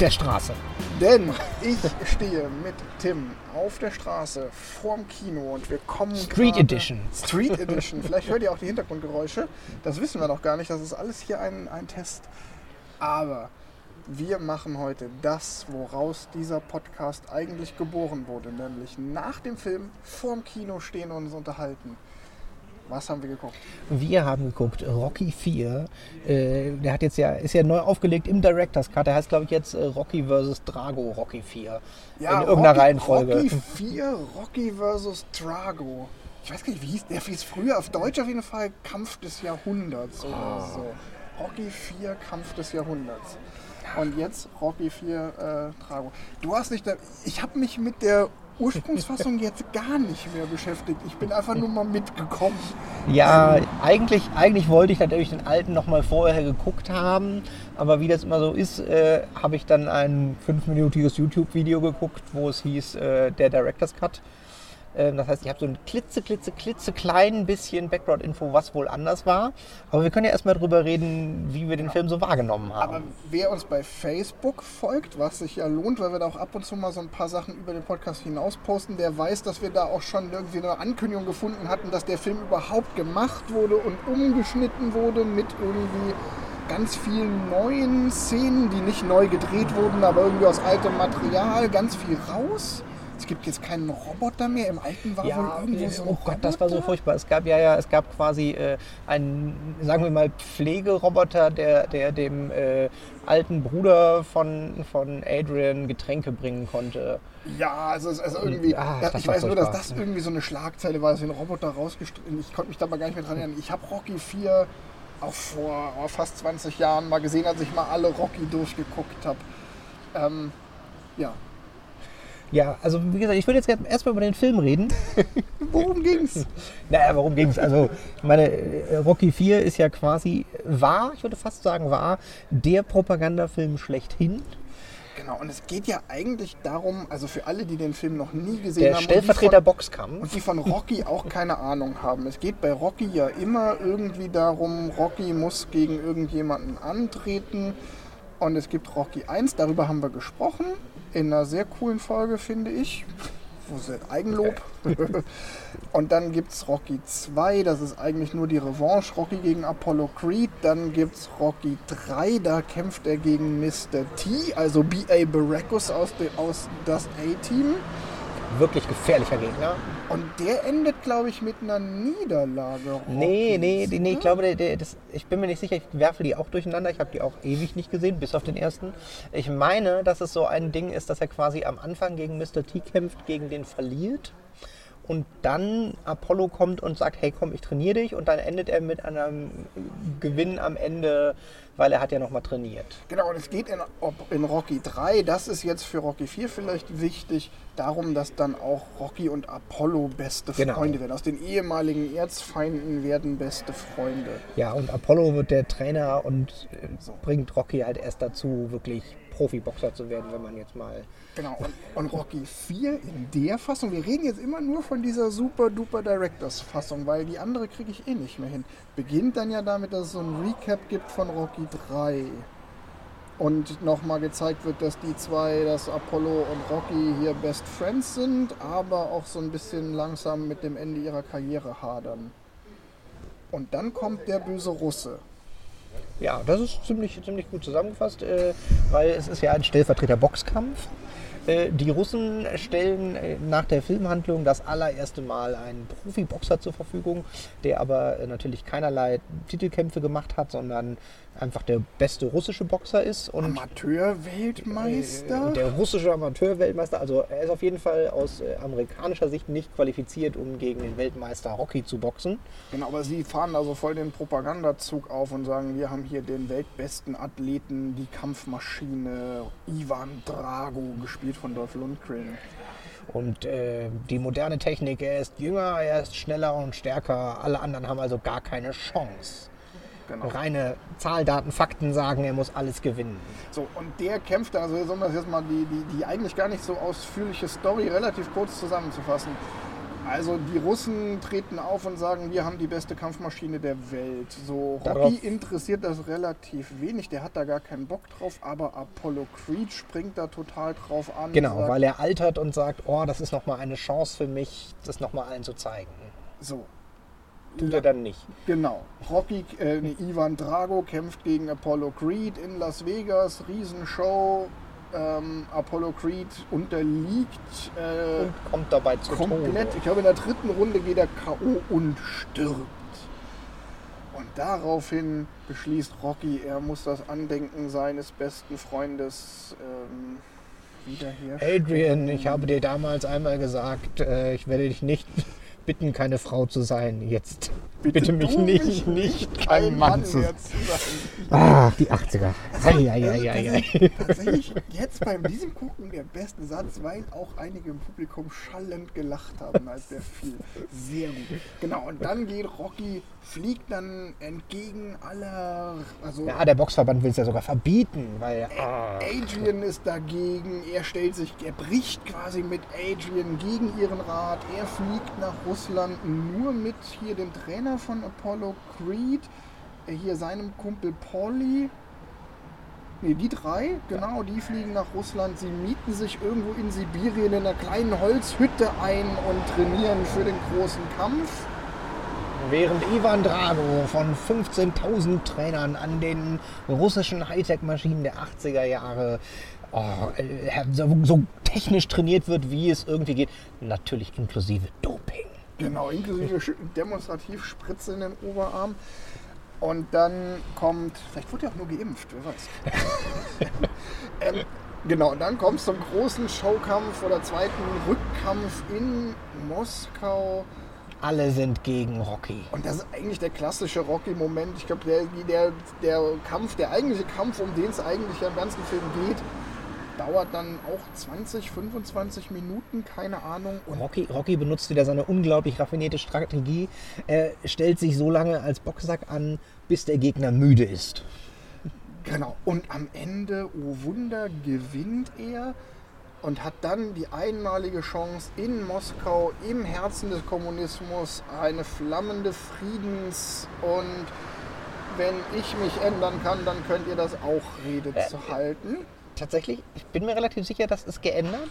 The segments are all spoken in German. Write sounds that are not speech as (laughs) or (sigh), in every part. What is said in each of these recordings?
der Straße. Denn ich stehe mit Tim auf der Straße vorm Kino und wir kommen Street Edition. Street Edition. Vielleicht hört ihr auch die Hintergrundgeräusche. Das wissen wir noch gar nicht. Das ist alles hier ein, ein Test. Aber wir machen heute das, woraus dieser Podcast eigentlich geboren wurde. Nämlich nach dem Film vorm Kino stehen und uns unterhalten. Was haben wir geguckt? Wir haben geguckt, Rocky 4. Äh, der hat jetzt ja, ist ja neu aufgelegt im Director's Cut. Der heißt, glaube ich, jetzt äh, Rocky vs. Drago Rocky 4. in irgendeiner Rocky, Reihenfolge. Rocky (laughs) 4, Rocky vs. Drago. Ich weiß gar nicht, wie hieß der? hieß früher auf Deutsch auf jeden Fall Kampf des Jahrhunderts oder Ah. so. Rocky 4, Kampf des Jahrhunderts. Und jetzt Rocky 4, äh, Drago. Du hast nicht, da, ich habe mich mit der Ursprungsfassung jetzt gar nicht mehr beschäftigt. Ich bin einfach nur mal mitgekommen. Ja, eigentlich, eigentlich wollte ich natürlich den alten noch mal vorher geguckt haben. Aber wie das immer so ist, äh, habe ich dann ein fünfminütiges YouTube-Video geguckt, wo es hieß, äh, der Director's Cut. Ähm, das heißt, ich habe so ein klitze, klitze, klitze klein bisschen Background-Info, was wohl anders war. Aber wir können ja erstmal drüber reden, wie wir den Film so wahrgenommen haben. Aber wer uns bei Facebook folgt, was sich ja lohnt, weil wir da auch ab und zu mal so ein paar Sachen über den Podcast hinaus posten, der weiß, dass wir da auch schon irgendwie eine Ankündigung gefunden hatten, dass der Film überhaupt gemacht wurde und umgeschnitten wurde mit irgendwie ganz vielen neuen Szenen, die nicht neu gedreht wurden, aber irgendwie aus altem Material, ganz viel raus. Es gibt jetzt keinen Roboter mehr. Im alten war wohl Ja, irgendwo so ein oh Gott, das war so Roboter. furchtbar. Es gab ja, ja, es gab quasi äh, einen, sagen wir mal, Pflegeroboter, der, der dem äh, alten Bruder von, von Adrian Getränke bringen konnte. Ja, also, also irgendwie, ah, ja, das ich weiß nur, dass das irgendwie so eine Schlagzeile war, dass ein Roboter rausgestrichen Ich konnte mich da mal gar nicht mehr dran erinnern. Ich habe Rocky 4 auch vor oh, fast 20 Jahren mal gesehen, als ich mal alle Rocky durchgeguckt habe. Ähm, ja, Ja, also wie gesagt, ich würde jetzt erstmal über den Film reden. (laughs) worum ging's? Naja, warum ging es? Also, ich meine, äh, Rocky 4 ist ja quasi, war, ich würde fast sagen, war der Propagandafilm schlechthin. Genau, und es geht ja eigentlich darum, also für alle, die den Film noch nie gesehen Der haben Stellvertreter und Boxkampf. von, und die von Rocky auch keine Ahnung haben. Es geht bei Rocky ja immer irgendwie darum, Rocky muss gegen irgendjemanden antreten. Und es gibt Rocky 1, darüber haben wir gesprochen, in einer sehr coolen Folge, finde ich. Wo ist das? Eigenlob. (laughs) Und dann gibt es Rocky 2, das ist eigentlich nur die Revanche, Rocky gegen Apollo Creed. Dann gibt es Rocky 3, da kämpft er gegen Mr. T, also B.A. Baracus aus, de, aus das A-Team. Wirklich gefährlicher Gegner. Und der endet, glaube ich, mit einer Niederlage. Nee, Rockys, nee, nee, nee, ich glaube, der, der, das, ich bin mir nicht sicher, ich werfe die auch durcheinander. Ich habe die auch ewig nicht gesehen, bis auf den ersten. Ich meine, dass es so ein Ding ist, dass er quasi am Anfang gegen Mr. T kämpft, gegen den verliert. Und dann Apollo kommt und sagt, hey komm, ich trainiere dich. Und dann endet er mit einem Gewinn am Ende, weil er hat ja nochmal trainiert. Genau, und es geht in, in Rocky 3, das ist jetzt für Rocky 4 vielleicht wichtig, darum, dass dann auch Rocky und Apollo beste Genau. Freunde werden. Aus den ehemaligen Erzfeinden werden beste Freunde. Ja, und Apollo wird der Trainer und So. bringt Rocky halt erst dazu, wirklich Profiboxer zu werden, wenn man jetzt mal Genau, und, und Rocky 4 in der Fassung, wir reden jetzt immer nur von dieser super duper Directors Fassung, weil die andere kriege ich eh nicht mehr hin. Beginnt dann ja damit, dass es so ein Recap gibt von Rocky 3. Und nochmal gezeigt wird, dass die zwei, dass Apollo und Rocky hier Best Friends sind, aber auch so ein bisschen langsam mit dem Ende ihrer Karriere hadern. Und dann kommt der böse Russe. Ja, das ist ziemlich, ziemlich gut zusammengefasst, äh, weil es ist ja ein Stellvertreter-Boxkampf. Äh, die Russen stellen äh, nach der Filmhandlung das allererste Mal einen Profiboxer zur Verfügung, der aber äh, natürlich keinerlei Titelkämpfe gemacht hat, sondern einfach der beste russische Boxer ist. Und Amateur-Weltmeister? äh, der russische Amateurweltmeister, also er ist auf jeden Fall aus äh, amerikanischer Sicht nicht qualifiziert, um gegen den Weltmeister Rocky zu boxen. Genau, aber sie fahren also voll den Propagandazug auf und sagen, wir haben hier den weltbesten Athleten, die Kampfmaschine, Ivan Drago, gespielt von Dolph Lundgren. Und äh, die moderne Technik, er ist jünger, er ist schneller und stärker. Alle anderen haben also gar keine Chance. Genau. Reine Zahl, Daten, Fakten sagen, er muss alles gewinnen. So, und der kämpft also um das jetzt mal die, die, die eigentlich gar nicht so ausführliche Story relativ kurz zusammenzufassen. Also die Russen treten auf und sagen, wir haben die beste Kampfmaschine der Welt. So Rocky interessiert das relativ wenig, der hat da gar keinen Bock drauf, aber Apollo Creed springt da total drauf an. Genau, sagt, weil er altert und sagt, oh, das ist nochmal eine Chance für mich, das nochmal allen zu zeigen. so. Tut er dann nicht. Genau. Rocky, äh, nee, Ivan Drago kämpft gegen Apollo Creed in Las Vegas, Riesenshow. Ähm, Apollo Creed unterliegt äh, Und kommt dabei zu komplett. Tode. Ich glaube, in der dritten Runde geht er K.O. und stirbt. Und daraufhin beschließt Rocky, er muss das Andenken seines besten Freundes ähm, wiederherstellen. Adrian, ich habe dir damals einmal gesagt, äh, ich werde dich nicht bitten, keine Frau zu sein. Jetzt bitte, mich tu nicht, nicht kein Mann zu sein. mehr zu sein. Ach, die 80er. Ei, ei, ei, ei, ei. Tatsächlich, jetzt beim diesem Gucken der beste Satz, weil auch einige im Publikum schallend gelacht haben, als der fiel. Sehr gut. Genau, und dann geht Rocky, fliegt dann entgegen aller. Also Ja, der Boxverband will es ja sogar verbieten, weil ah, Adrian ist dagegen, er stellt sich, er bricht quasi mit Adrian gegen ihren Rat. Er fliegt nach Russland nur mit hier dem Trainer von Apollo Creed, äh, hier seinem Kumpel Polly. Ne, die drei, genau, die fliegen nach Russland. Sie mieten sich irgendwo in Sibirien in einer kleinen Holzhütte ein und trainieren für den großen Kampf. während Ivan Drago von 15.000 Trainern an den russischen Hightech-Maschinen der 80er Jahre oh, äh, so, so technisch trainiert wird, wie es irgendwie geht. Natürlich inklusive Doping. Genau, inklusive demonstrativ Spritze in den Oberarm. Und dann kommt, vielleicht wurde er auch nur geimpft, wer weiß. (laughs) ähm, genau, und dann kommt es zum großen Showkampf oder zweiten Rückkampf in Moskau. Alle sind gegen Rocky. Und das ist eigentlich der klassische Rocky-Moment. Ich glaube, der, der, der Kampf, der eigentliche Kampf, um den es eigentlich ja im ganzen Film geht, dauert dann auch 20, 25 Minuten, keine Ahnung. Und Rocky, Rocky benutzt wieder seine unglaublich raffinierte Strategie. Er stellt sich so lange als Boxsack an, bis der Gegner müde ist. Genau. Und am Ende, oh Wunder, gewinnt er und hat dann die einmalige Chance in Moskau, im Herzen des Kommunismus, eine flammende Friedens- und wenn ich mich ändern kann, dann könnt ihr das auch Rede zu halten. Tatsächlich, ich bin mir relativ sicher, das ist geändert.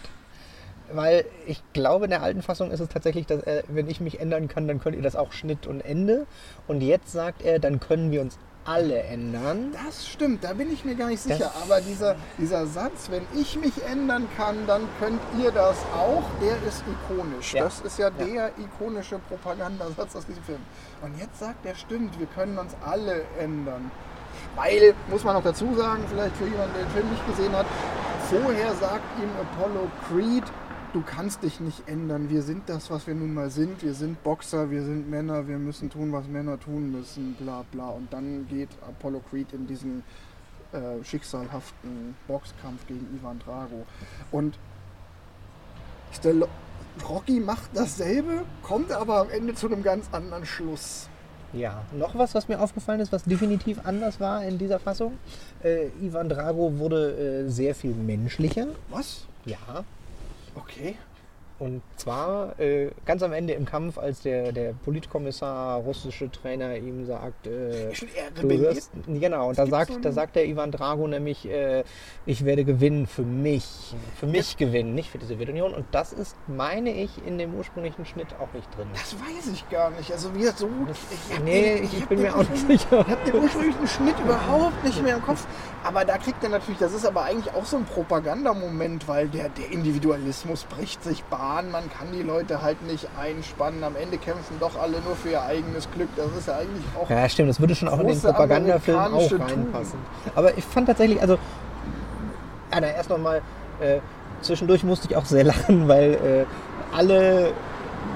Weil ich glaube, in der alten Fassung ist es tatsächlich, dass er, wenn ich mich ändern kann, dann könnt ihr das auch Schnitt und Ende. Und jetzt sagt er, dann können wir uns alle ändern. Das stimmt, da bin ich mir gar nicht sicher. Das- Aber dieser, dieser Satz, wenn ich mich ändern kann, dann könnt ihr das auch, der ist ikonisch. Ja. Das ist ja der ikonische Propagandasatz aus diesem Film. Und jetzt sagt er, stimmt, wir können uns alle ändern. Weil, muss man noch dazu sagen, vielleicht für jemanden, der den Film nicht gesehen hat, vorher sagt ihm Apollo Creed, du kannst dich nicht ändern. Wir sind das, was wir nun mal sind. Wir sind Boxer, wir sind Männer, wir müssen tun, was Männer tun müssen, bla bla. Und dann geht Apollo Creed in diesen äh, schicksalhaften Boxkampf gegen Ivan Drago. Und Rocky macht dasselbe, kommt aber am Ende zu einem ganz anderen Schluss. Ja, noch was, was mir aufgefallen ist, was definitiv anders war in dieser Fassung. Äh, Ivan Drago wurde äh, sehr viel menschlicher. Was? Ja. Okay. Und zwar äh, ganz am Ende im Kampf, als der, der Politkommissar, russische Trainer ihm sagt, äh, Er du wirst, genau, und da sagt, da sagt der Ivan Drago nämlich, äh, ich werde gewinnen für mich, für mich gewinnen, nicht für die Sowjetunion. Und das ist, meine ich, in dem ursprünglichen Schnitt auch nicht drin. Das weiß ich gar nicht. Also wie so gut. Ich, nee, den- ich hab bin mir auch nicht sicher. Ich habe den ursprünglichen Schnitt überhaupt nicht mehr im Kopf. Aber da kriegt er natürlich, das ist aber eigentlich auch so ein Propagandamoment, weil der, der Individualismus bricht sich Bahn, man kann die Leute halt nicht einspannen. Am Ende kämpfen doch alle nur für ihr eigenes Glück. Das ist ja eigentlich auch. Ja, stimmt, das würde schon auch in den Propagandafilm auch reinpassen. Aber ich fand tatsächlich, also, Anna, erst nochmal, äh, zwischendurch musste ich auch sehr (laughs) lachen, weil äh, alle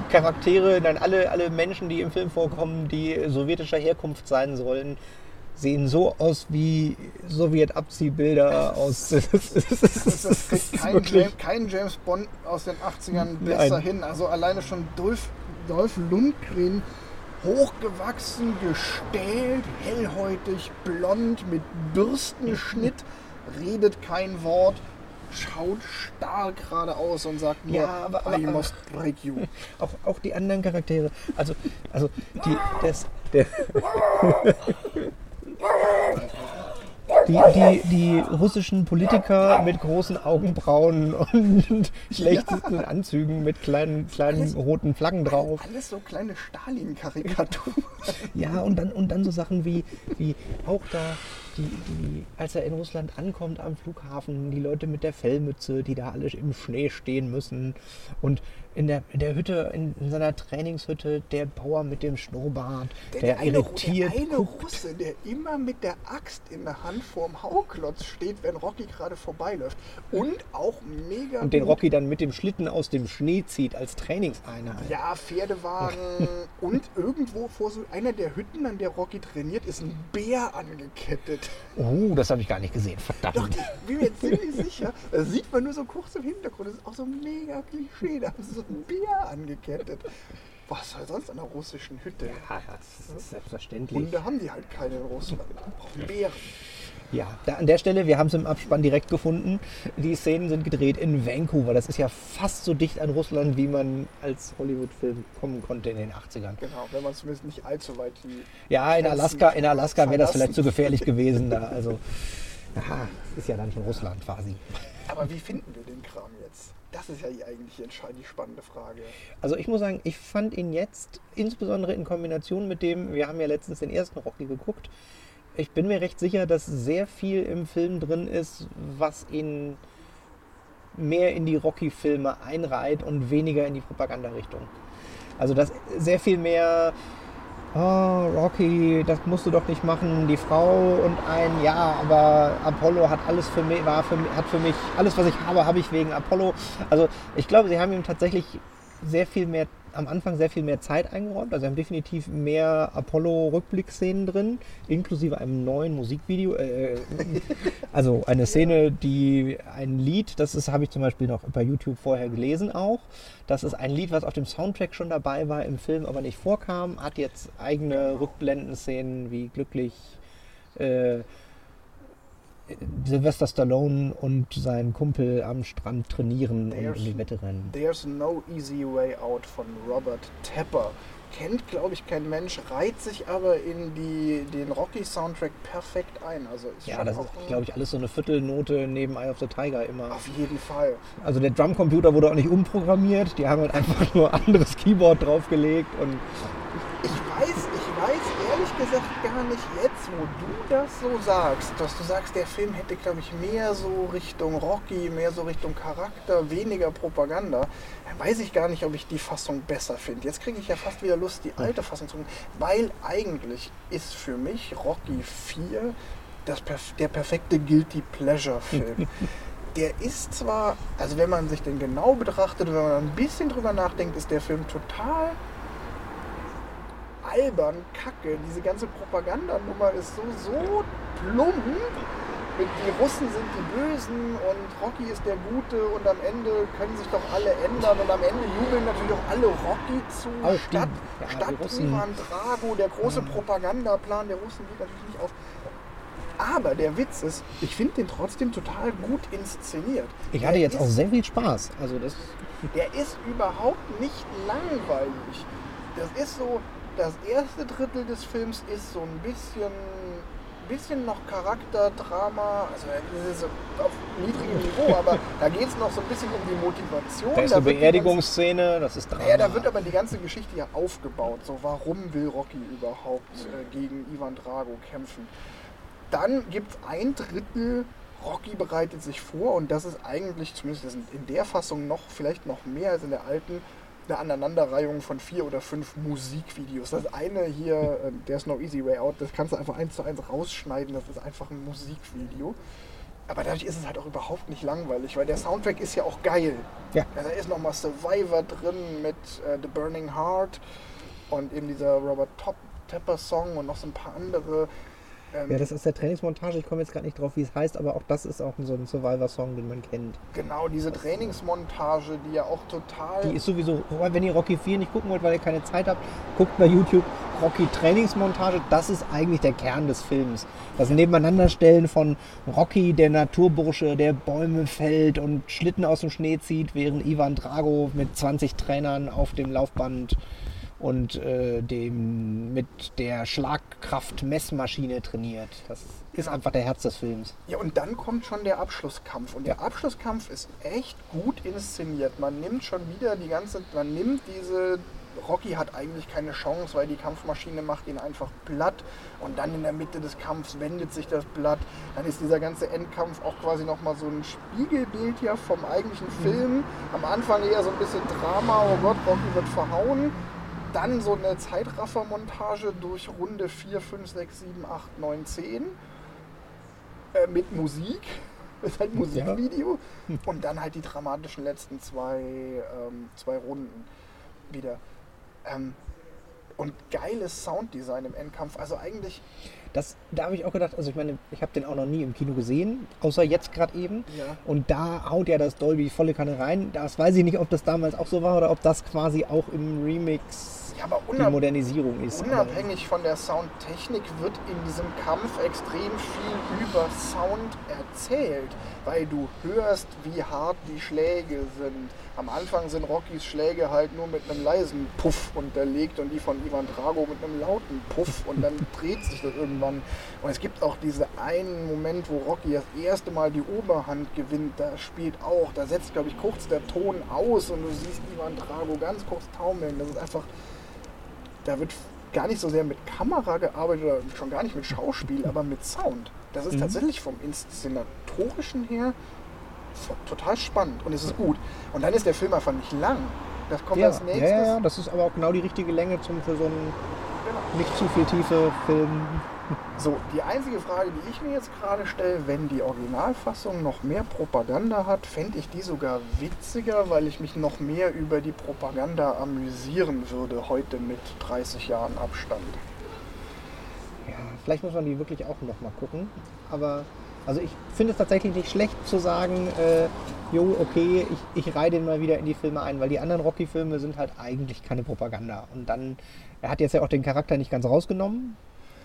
Charaktere, nein, alle, alle Menschen, die im Film vorkommen, die sowjetischer Herkunft sein sollen, sehen so aus wie Sowjet-Abziehbilder aus. (laughs) Das, (laughs) Das kriegt kein, wirklich- James, kein James Bond aus den 80ern besser Nein. hin. Also alleine schon Dolph, Dolph Lundgren, hochgewachsen, gestählt, hellhäutig, blond, mit Bürstenschnitt, redet kein Wort, schaut starr geradeaus und sagt nur, Ja, aber- aber- I must break you. (laughs) Auch, auch die anderen Charaktere. Also, also die, das, der, die, die, die russischen Politiker mit großen Augenbrauen (laughs) und schlechtesten Anzügen mit kleinen, kleinen Alles- roten Flaggen drauf. Alles so kleine Stalin-Karikaturen. Ja, und dann, und dann so Sachen wie, wie auch da, die, die, als er in Russland ankommt am Flughafen, die Leute mit der Fellmütze, die da alle im Schnee stehen müssen. Und in der, in der Hütte, in, in seiner Trainingshütte, der Bauer mit dem Schnurrbart, der, eine, irritiert der eine. Russe, der immer mit der Axt in der Hand vorm Hauklotz steht, wenn Rocky gerade vorbeiläuft. Und auch mega Und den Rocky dann mit dem Schlitten aus dem Schnee zieht als Trainingseinheit. Ja, Pferdewagen (laughs) und irgendwo vor so einer der Hütten, an der Rocky trainiert, ist ein Bär angekettet. Oh, das habe ich gar nicht gesehen. Doch, Verdammt. ich bin mir ziemlich sicher. Das sieht man nur so kurz im Hintergrund. Das ist auch so mega Klischee. Da haben sie so einen Bär angekettet. Was soll sonst an einer russischen Hütte? Ja, das ist selbstverständlich. Hunde haben die halt keine in Russland. Brauchen Bären. Ja, da an der Stelle, wir haben es im Abspann direkt gefunden. Die Szenen sind gedreht in Vancouver. Das ist ja fast so dicht an Russland, wie man als Hollywood-Film kommen konnte in den 80ern. Genau, wenn man zumindest nicht allzu weit die. Ja, in Alaska, in Alaska wäre das vielleicht zu gefährlich (laughs) gewesen da. Also, aha, ist ja dann schon Russland quasi. Aber wie finden wir den Kram jetzt? Das ist ja die eigentlich entscheidend die spannende Frage. Also ich muss sagen, ich fand ihn jetzt, insbesondere in Kombination mit dem, wir haben ja letztens den ersten Rocky geguckt, ich bin mir recht sicher, dass sehr viel im Film drin ist, was ihn mehr in die Rocky-Filme einreiht und weniger in die Propagandarichtung. Also dass sehr viel mehr, oh, Rocky, das musst du doch nicht machen, die Frau und ein, ja, aber Apollo hat alles für mich, war für hat für mich, alles was ich habe, habe ich wegen Apollo. Also ich glaube, sie haben ihm tatsächlich sehr viel mehr, am Anfang sehr viel mehr Zeit eingeräumt. Also sie haben definitiv mehr Apollo-Rückblickszenen drin, inklusive einem neuen Musikvideo. Äh, also eine (laughs) Szene, die ein Lied, das ist, habe ich zum Beispiel noch bei YouTube vorher gelesen auch. Das ist ein Lied, was auf dem Soundtrack schon dabei war, im Film aber nicht vorkam, hat jetzt eigene Rückblendenszenen wie glücklich. Äh, Sylvester Stallone und sein Kumpel am Strand trainieren und There's- in die Wette rennen. There's No Easy Way Out von Robert Tepper. Kennt, glaube ich, kein Mensch, reiht sich aber in die, den Rocky-Soundtrack perfekt ein. Also ist Ja, das auch ist, glaube ich, alles so eine Viertelnote neben Eye of the Tiger immer. Auf jeden Fall. Also der Drumcomputer wurde auch nicht umprogrammiert, die haben halt einfach nur (laughs) anderes Keyboard draufgelegt und Ich weiß, ich weiß ehrlich gesagt gar nicht jetzt, wo du das so sagst, dass du sagst, der Film hätte, glaube ich, mehr so Richtung Rocky, mehr so Richtung Charakter, weniger Propaganda. Dann weiß ich gar nicht, ob ich die Fassung besser finde. Jetzt kriege ich ja fast wieder Lust, die alte Fassung zu gucken, weil eigentlich ist für mich Rocky 4 das, der perfekte Guilty Pleasure-Film. (laughs) Der ist zwar, also wenn man sich den genau betrachtet, wenn man ein bisschen drüber nachdenkt, ist der Film total albern, kacke. Diese ganze Propagandanummer ist so, so plump. Mit die Russen sind die Bösen und Rocky ist der Gute und am Ende können sich doch alle ändern und am Ende jubeln natürlich auch alle Rocky zu. Die- statt ja, statt. Ivan Drago, der große Propagandaplan der Russen geht natürlich nicht auf. Aber der Witz ist, ich finde den trotzdem total gut inszeniert. ich Der hatte jetzt ist auch sehr viel Spaß. Also das der ist überhaupt nicht langweilig. Das ist so, das erste Drittel des Films ist so ein bisschen, bisschen noch Charakterdrama, also es ist auf niedrigem Niveau, aber da geht es noch so ein bisschen um die Motivation. da ist eine Beerdigungsszene, das ist Drama. Ja, da wird aber die ganze Geschichte ja aufgebaut. So, warum will Rocky überhaupt äh, gegen Ivan Drago kämpfen? Dann gibt es ein Drittel, Rocky bereitet sich vor und das ist eigentlich, zumindest in der Fassung noch, vielleicht noch mehr als in der alten, eine Aneinanderreihung von vier oder fünf Musikvideos. Das eine hier, äh, There's No Easy Way Out, das kannst du einfach eins zu eins rausschneiden, das ist einfach ein Musikvideo. Aber dadurch ist es halt auch überhaupt nicht langweilig, weil der Soundtrack ist ja auch geil. Ja. Also da ist nochmal Survivor drin mit äh, The Burning Heart und eben dieser Robert Top Tepper Song und noch so ein paar andere. Ähm, Ja, das ist der Trainingsmontage. Ich komme jetzt gerade nicht drauf, wie es heißt, aber auch das ist auch so ein Survivor-Song, den man kennt. Genau, diese Trainingsmontage, die ja auch total. Die ist sowieso, wenn ihr Rocky 4 nicht gucken wollt, weil ihr keine Zeit habt, guckt bei YouTube Rocky Trainingsmontage. Das ist eigentlich der Kern des Films. Das Nebeneinanderstellen von Rocky, der Naturbursche, der Bäume fällt und Schlitten aus dem Schnee zieht, während Ivan Drago mit 20 Trainern auf dem Laufband und äh, dem mit der Schlagkraft-Messmaschine trainiert. Das ist einfach der Herz des Films. Ja, und dann kommt schon der Abschlusskampf. Und der Abschlusskampf ist echt gut inszeniert. Man nimmt schon wieder die ganze, man nimmt diese, Rocky hat eigentlich keine Chance, weil die Kampfmaschine macht ihn einfach platt. Und dann in der Mitte des Kampfs wendet sich das Blatt. Dann ist dieser ganze Endkampf auch quasi nochmal so ein Spiegelbild ja vom eigentlichen Film. Am Anfang eher so ein bisschen Drama, oh Gott, Rocky wird verhauen. Dann so eine Zeitraffermontage durch Runde 4, 5, 6, 7, 8, 9, 10 äh, mit Musik. (laughs) Das ist halt ein Musikvideo. Und dann halt die dramatischen letzten zwei, ähm, zwei Runden wieder. Ähm, und geiles Sounddesign im Endkampf. Also eigentlich, Das, da habe ich auch gedacht, also ich meine, ich habe den auch noch nie im Kino gesehen, außer jetzt gerade eben. Ja. Und da haut ja das Dolby volle Kanne rein. Das weiß ich nicht, ob das damals auch so war oder ob das quasi auch im Remix ja, aber die Modernisierung ist. Unabhängig von der Soundtechnik wird in diesem Kampf extrem viel über Sound erzählt, weil du hörst, wie hart die Schläge sind. Am Anfang sind Rockys Schläge halt nur mit einem leisen Puff unterlegt und die von Ivan Drago mit einem lauten Puff und dann (laughs) dreht sich das irgendwann. Und es gibt auch diesen einen Moment, wo Rocky das erste Mal die Oberhand gewinnt, da spielt auch, da setzt glaube ich kurz der Ton aus und du siehst Ivan Drago ganz kurz taumeln. Das ist einfach da wird gar nicht so sehr mit Kamera gearbeitet oder schon gar nicht mit Schauspiel, aber mit Sound. Das ist Mhm. tatsächlich vom Inszenatorischen her total spannend und es ist gut. Und dann ist der Film einfach nicht lang. Das kommt ja, als nächstes. ja, ja, das ist aber auch genau die richtige Länge zum, für so einen Genau. nicht zu viel tiefe Film. So, die einzige Frage, die ich mir jetzt gerade stelle, wenn die Originalfassung noch mehr Propaganda hat, fände ich die sogar witziger, weil ich mich noch mehr über die Propaganda amüsieren würde, heute mit 30 Jahren Abstand. Ja, vielleicht muss man die wirklich auch noch mal gucken. Aber also ich finde es tatsächlich nicht schlecht zu sagen, äh, jo, okay, ich, ich reihe den mal wieder in die Filme ein, weil die anderen Rocky-Filme sind halt eigentlich keine Propaganda. Und dann, er hat jetzt ja auch den Charakter nicht ganz rausgenommen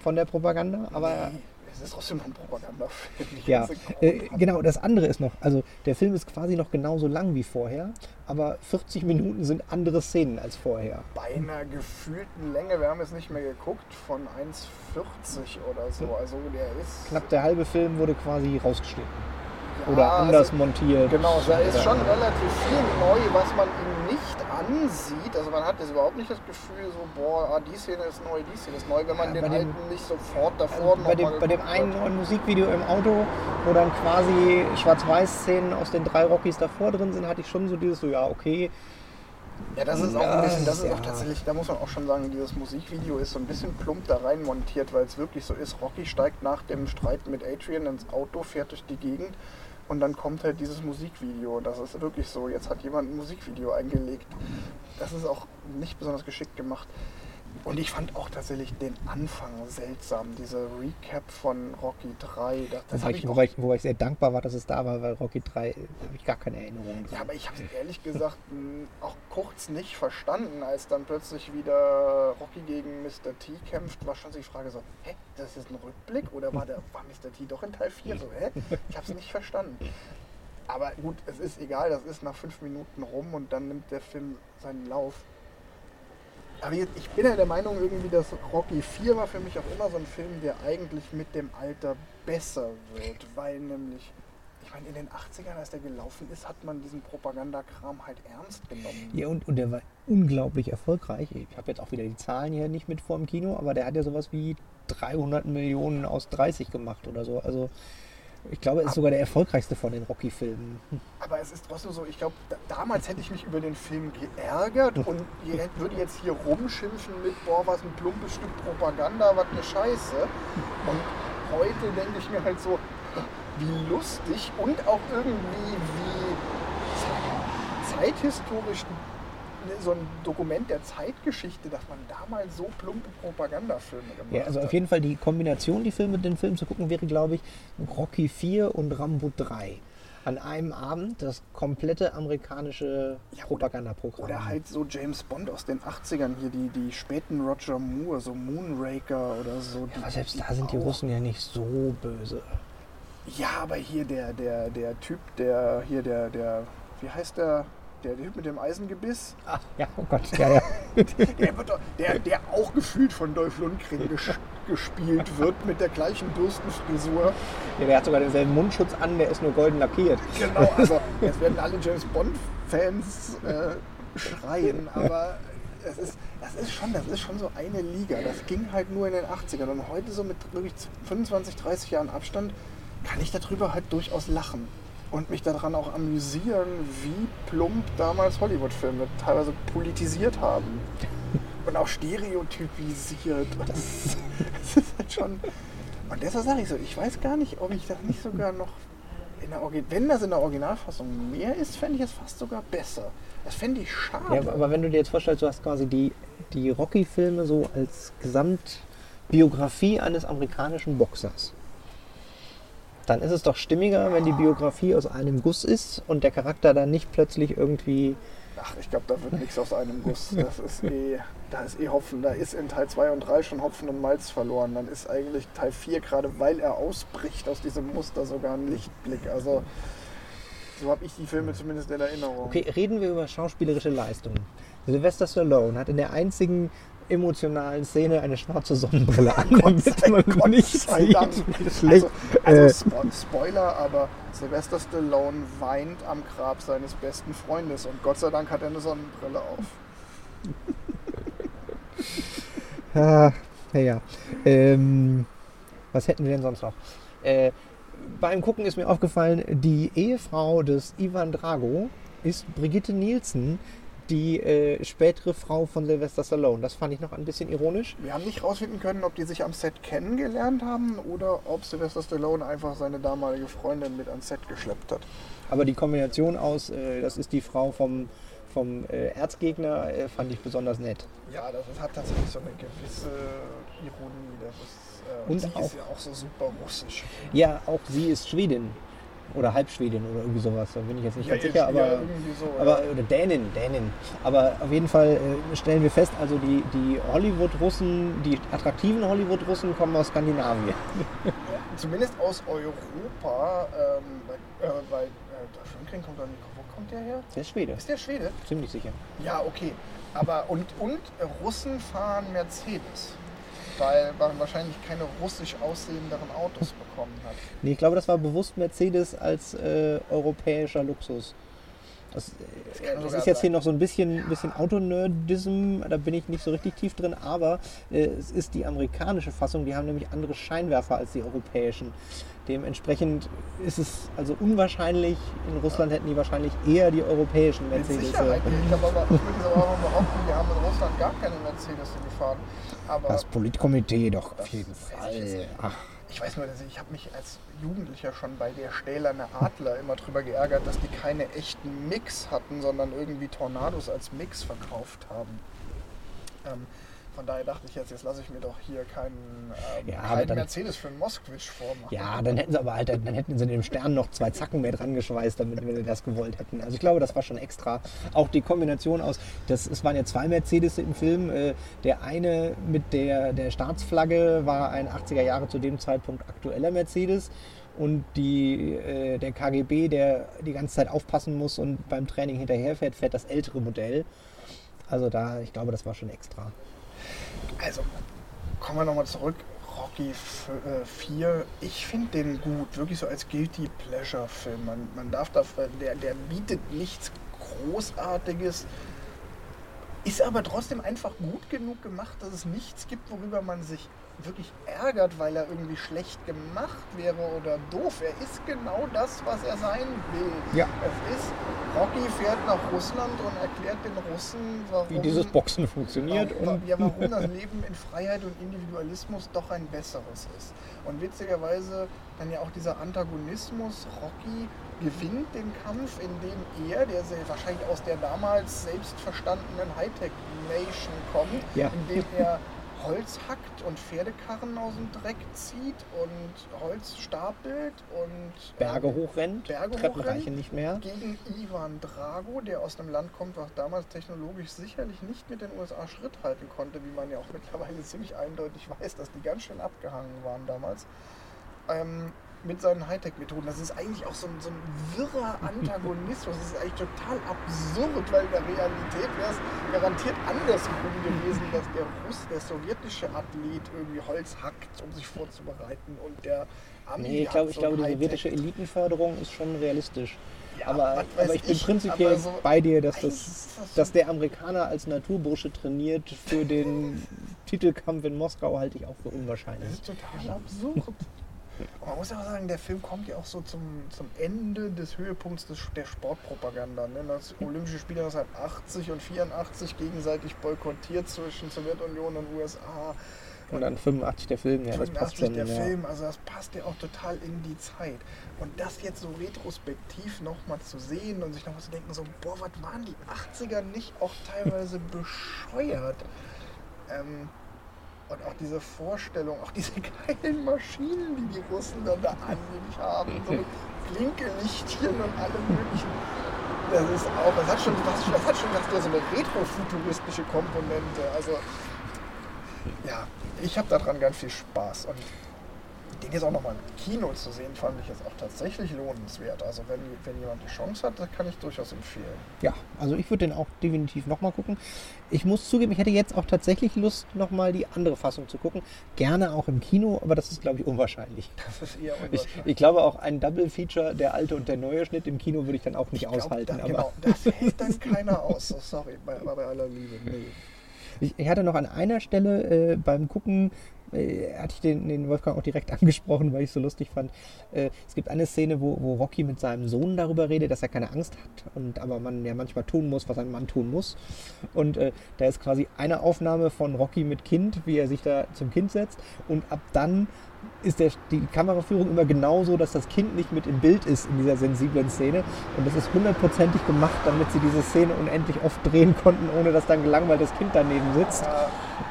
von der Propaganda, aber Es ist trotzdem ein Propagandafilm. ja, äh, genau, das andere ist noch, also der Film ist quasi noch genauso lang wie vorher, aber 40 Minuten sind andere Szenen als vorher. Bei einer gefühlten Länge, wir haben jetzt nicht mehr geguckt, von 1,40 oder so. Also der ist. Knapp der halbe Film wurde quasi rausgeschnitten ja, oder anders also, montiert. Genau, da ist schon relativ viel neu, was man ihm nicht ansieht. Also man hat jetzt überhaupt nicht das Gefühl, so, boah, ah, die Szene ist neu, die Szene ist neu, wenn man Ja, den alten nicht sofort davor Also bei, dem, bei dem einen neuen Musikvideo im Auto, wo dann quasi Schwarz-Weiß-Szenen aus den drei Rockies davor drin sind, hatte ich schon so dieses so, ja, okay. Ja, das ist auch Ja, ein bisschen, das ist ja. auch tatsächlich, da muss man auch schon sagen, dieses Musikvideo ist so ein bisschen plump da rein montiert, weil es wirklich so ist, Rocky steigt nach dem Streit mit Adrian ins Auto, fährt durch die Gegend und dann kommt halt dieses Musikvideo. Das ist wirklich so, jetzt hat jemand ein Musikvideo eingelegt. Das ist auch nicht besonders geschickt gemacht. Und ich fand auch tatsächlich den Anfang seltsam, diese Recap von Rocky 3. Das, das ich, ich wobei, ich, wobei ich sehr dankbar war, dass es da war, weil Rocky 3 habe ich gar keine Erinnerung. Ja, aber ich habe es ehrlich (laughs) gesagt mh, auch kurz nicht verstanden, als dann plötzlich wieder Rocky gegen Mr. T kämpft, war schon die Frage so, hä, das ist jetzt ein Rückblick oder war, der, war Mr. T doch in Teil 4 so, hä? Ich habe es nicht verstanden. Aber gut, es ist egal, das ist nach fünf Minuten rum und dann nimmt der Film seinen Lauf. Aber ich bin ja der Meinung irgendwie, dass Rocky 4 war für mich auch immer so ein Film, der eigentlich mit dem Alter besser wird, weil nämlich, ich meine, in den 80ern, als der gelaufen ist, hat man diesen Propagandakram halt ernst genommen. Ja, und, und der war unglaublich erfolgreich. Ich habe jetzt auch wieder die Zahlen hier nicht mit vor dem Kino, aber der hat ja sowas wie 300 Millionen aus 30 gemacht oder so. Also ich glaube, er ist sogar der erfolgreichste von den Rocky-Filmen. Aber es ist trotzdem so, ich glaube, da, damals hätte ich mich über den Film geärgert und ihr hätt- würde jetzt hier rumschimpfen mit, boah, was ein plumpes Stück Propaganda, was eine Scheiße. Und heute denke ich mir halt so, wie lustig und auch irgendwie wie zeithistorisch so ein Dokument der Zeitgeschichte, dass man damals so plumpe Propagandafilme gemacht Ja, also hat. auf jeden Fall die Kombination, die Filme, den Film zu gucken, wäre, glaube ich, Rocky 4 und Rambo 3. An einem Abend das komplette amerikanische Ja, Propagandaprogramm. Oder halt so James Bond aus den 80ern hier, die, die späten Roger Moore, so Moonraker oder so. die- Aber selbst da sind die Russen ja nicht so böse. Ja, aber hier der, der, der Typ, der hier der, der, wie heißt der, der Typ mit dem Eisengebiss, Ach, ja, oh Gott, ja, ja. (laughs) der, wird der, der auch gefühlt von Dolph Lundgren ges gespielt wird mit der gleichen Bürstenfrisur. ja. Der hat sogar denselben Mundschutz an, der ist nur golden lackiert. Genau, (laughs) also jetzt werden alle James Bond-Fans äh, schreien, aber es ist, das, ist schon, das ist schon so eine Liga. Das ging halt nur in den 80ern und heute so mit wirklich 25, 30 Jahren Abstand kann ich darüber halt durchaus lachen und mich daran auch amüsieren, wie plump damals Hollywood-Filme teilweise politisiert haben. Und auch stereotypisiert. Das, (laughs) das ist halt schon. Und deshalb sage ich so, ich weiß gar nicht, ob ich das nicht sogar noch in der wenn das in der Originalfassung mehr ist, fände ich es fast sogar besser. Das fände ich schade. Ja, aber wenn du dir jetzt vorstellst, du hast quasi die, die Rocky-Filme so als Gesamtbiografie eines amerikanischen Boxers. Dann ist es doch stimmiger, wenn die Biografie aus einem Guss ist und der Charakter dann nicht plötzlich irgendwie. Ach, ich glaube, da wird nichts aus einem Guss. Das ist eh, da ist eh Hopfen. Da ist in Teil 2 und 3 schon Hopfen und Malz verloren. Dann ist eigentlich Teil 4, gerade weil er ausbricht aus diesem Muster, sogar ein Lichtblick. Also, so habe ich die Filme zumindest in Erinnerung. Okay, reden wir über schauspielerische Leistungen. Sylvester Stallone hat in der einzigen emotionalen Szene eine schwarze Sonnenbrille (laughs) an, damit man Gott nicht sieht, schlecht. Also, äh, also Spo Spoiler, aber Sylvester Stallone weint am Grab seines besten Freundes und Gott sei Dank hat er eine Sonnenbrille auf. (laughs) Ah, naja. Ähm, was hätten wir denn sonst noch? Äh, beim Gucken ist mir aufgefallen, die Ehefrau des Ivan Drago ist Brigitte Nielsen, die äh, spätere Frau von Sylvester Stallone. Das fand ich noch ein bisschen ironisch. Wir haben nicht rausfinden können, ob die sich am Set kennengelernt haben oder ob Sylvester Stallone einfach seine damalige Freundin mit ans Set geschleppt hat. Aber die Kombination aus, äh, das ist die Frau vom, vom äh, Erzgegner, äh, fand ich besonders nett. Ja, das ist, hat tatsächlich so eine gewisse Ironie. Das ist, äh, Und sie auch- ist ja auch so super russisch. Ja, auch sie ist Schwedin. Oder Halbschwedin oder irgendwie sowas. Da bin ich jetzt nicht Ja, ganz sicher. Aber, so, aber oder Dänin, Dänin. Aber auf jeden Fall äh, stellen wir fest, also die, die Hollywood-Russen, die attraktiven Hollywood-Russen kommen aus Skandinavien. (laughs) Zumindest aus Europa, ähm, weil, äh, weil äh, kommt nicht. Wo kommt der her? Der ist Schwede, Ist der Schwede? ziemlich sicher. Ja, okay. Aber und, und äh, Russen fahren Mercedes. Weil man wahrscheinlich keine russisch aussehenderen Autos bekommen hat. Nee, ich glaube, das war bewusst Mercedes als äh, europäischer Luxus. Das, äh, das sogar ist jetzt sein. hier noch so ein bisschen, bisschen Autonerdism, da bin ich nicht so richtig tief drin, aber äh, es ist die amerikanische Fassung, die haben nämlich andere Scheinwerfer als die europäischen. Dementsprechend ist es also unwahrscheinlich, in Russland hätten die wahrscheinlich eher die europäischen Mit Mercedes. Sicherheit. äh, Ich, aber, ich würde aber behaupten, wir haben in Russland gar keine Mercedes, die wir fahren. Aber Das Politkomitee doch auf jeden Fall. Ach, ich weiß nur, dass ich, ich habe mich als Jugendlicher schon bei der Stählerne Adler immer drüber geärgert, dass die keine echten Mix hatten, sondern irgendwie Tornados als Mix verkauft haben. Ähm, von daher dachte ich jetzt, jetzt lasse ich mir doch hier keinen, ähm, Ja, keinen dann- Mercedes für einen Moskwitsch vormachen. Ja, dann hätten sie aber halt, dann hätten sie dem Stern noch zwei Zacken mehr dran geschweißt, damit wir das gewollt hätten. Also ich glaube, das war schon extra. Auch die Kombination aus, das, es waren ja zwei Mercedes im Film. Äh, Der eine mit der, der Staatsflagge war ein 80er Jahre zu dem Zeitpunkt aktueller Mercedes. Und die, äh, der KGB, der die ganze Zeit aufpassen muss und beim Training hinterherfährt, fährt das ältere Modell. Also da, ich glaube, das war schon extra. Also, kommen wir nochmal zurück. Rocky 4, ich finde den gut, wirklich so als Guilty Pleasure-Film. Man, man darf da, der, der bietet nichts Großartiges, ist aber trotzdem einfach gut genug gemacht, dass es nichts gibt, worüber man sich wirklich ärgert, weil er irgendwie schlecht gemacht wäre oder doof. Er ist genau das, was er sein will. Ja. Es ist, Rocky fährt nach Russland und erklärt den Russen, warum, Wie dieses Boxen funktioniert. warum, Und ja, warum (laughs) das Leben in Freiheit und Individualismus doch ein besseres ist. Und witzigerweise dann ja auch dieser Antagonismus, Rocky gewinnt den Kampf, indem er, der sehr wahrscheinlich aus der damals selbstverstandenen Hightech-Nation kommt, Ja. indem er (laughs) Holz hackt und Pferdekarren aus dem Dreck zieht und Holz stapelt und Berge ähm, hochrennt, Berge Treppen hochrennt. reichen nicht mehr. gegen Ivan Drago, der aus einem Land kommt, was damals technologisch sicherlich nicht mit den USA Schritt halten konnte, wie man ja auch mittlerweile (laughs) ziemlich eindeutig weiß, dass die ganz schön abgehangen waren damals. Ähm, mit seinen Hightech-Methoden. Das ist eigentlich auch so ein, so ein wirrer Antagonismus. Das ist eigentlich total absurd, weil in der Realität wäre es garantiert andersrum gewesen, dass der Russ, der sowjetische Athlet irgendwie Holz hackt, um sich vorzubereiten und der Ami Nee, ich glaube, ich so glaube ein die sowjetische Elitenförderung ist schon realistisch. Ja, aber, aber ich bin ich, prinzipiell so- bei dir, dass, das, das dass der Amerikaner als Naturbursche trainiert für den (laughs) Titelkampf in Moskau, halte ich auch für Das unwahrscheinlich. ist total absurd. Man muss ja auch sagen, der Film kommt ja auch so zum, zum Ende des Höhepunkts des, der Sportpropaganda. Ne? Das Olympische Spiele 1980 und 84 gegenseitig boykottiert zwischen Sowjetunion und USA. Und dann 85 der Film, ja, das passt 85 schon. der ja. Film, also das passt ja auch total in die Zeit. Und das jetzt so retrospektiv nochmal zu sehen und sich nochmal zu denken, so, boah, was waren die 80er nicht auch teilweise bescheuert? Ähm, und auch diese Vorstellung, auch diese (laughs) geilen Maschinen, die die Russen dann da angeblich haben, so mit Blinkelichtchen und allem möglichen. Das ist auch, das hat schon, das hat schon ganz so eine retrofuturistische Komponente. Also ja, ich habe daran ganz viel Spaß. Und den jetzt auch nochmal im Kino zu sehen, fand ich jetzt auch tatsächlich lohnenswert. Also wenn, wenn jemand die Chance hat, das kann ich durchaus empfehlen. Ja, also ich würde den auch definitiv nochmal gucken. Ich muss zugeben, ich hätte jetzt auch tatsächlich Lust, nochmal die andere Fassung zu gucken. Gerne auch im Kino, aber das ist, glaube ich, unwahrscheinlich. (laughs) Das ist eher Ich, unwahrscheinlich. ich glaube auch ein Double-Feature, der alte und der neue Schnitt im Kino würde ich dann auch nicht Ich glaub, aushalten. da, aber genau, das (laughs) hält dann keiner aus. So, sorry, bei, bei aller Liebe. Nee. Ich, ich hatte noch an einer Stelle äh, beim Gucken, äh, hatte ich den, den Wolfgang auch direkt (laughs) angesprochen, weil ich es so lustig fand. Äh, es gibt eine Szene, wo, wo Rocky mit seinem Sohn darüber redet, dass er keine Angst hat und aber man ja manchmal tun muss, was ein Mann tun muss. Und äh, da ist quasi eine Aufnahme von Rocky mit Kind, wie er sich da zum Kind setzt und ab dann ist der, die Kameraführung immer genauso, dass das Kind nicht mit im Bild ist in dieser sensiblen Szene. Und das ist hundertprozentig gemacht, damit sie diese Szene unendlich oft drehen konnten, ohne dass dann gelangweilt das Kind daneben sitzt.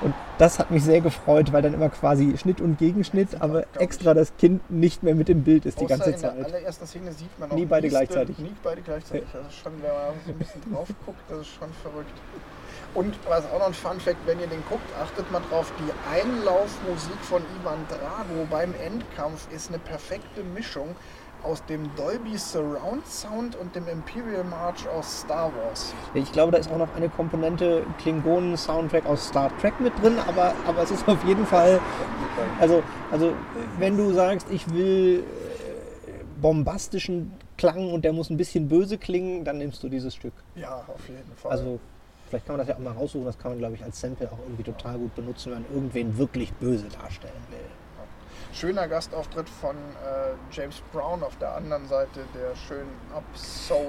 Und das hat mich sehr gefreut, weil dann immer quasi Schnitt und Gegenschnitt, aber extra das Kind nicht mehr mit im Bild ist die ganze in der Zeit. allerersten Szene sieht man auch Nie beide gleichzeitig. Nie beide gleichzeitig. Ist schon, wenn man so ein bisschen drauf guckt, das ist schon verrückt. Und was auch noch ein Fun Fact, wenn ihr den guckt, achtet mal drauf, die Einlaufmusik von Ivan Drago beim Endkampf ist eine perfekte Mischung aus dem Dolby Surround Sound und dem Imperial March aus Star Wars. Ich glaube, da ist auch noch eine Komponente Klingonen-Soundtrack aus Star Trek mit drin, aber, aber es ist auf jeden Fall, also, also wenn du sagst, ich will äh, bombastischen Klang und der muss ein bisschen böse klingen, dann nimmst du dieses Stück. Ja, auf jeden Fall. Also vielleicht kann man das ja auch mal raussuchen, das kann man, glaube ich, als Sample auch irgendwie total gut benutzen, wenn man irgendwen wirklich böse darstellen will. Schöner Gastauftritt von äh, James Brown auf der anderen Seite, der schön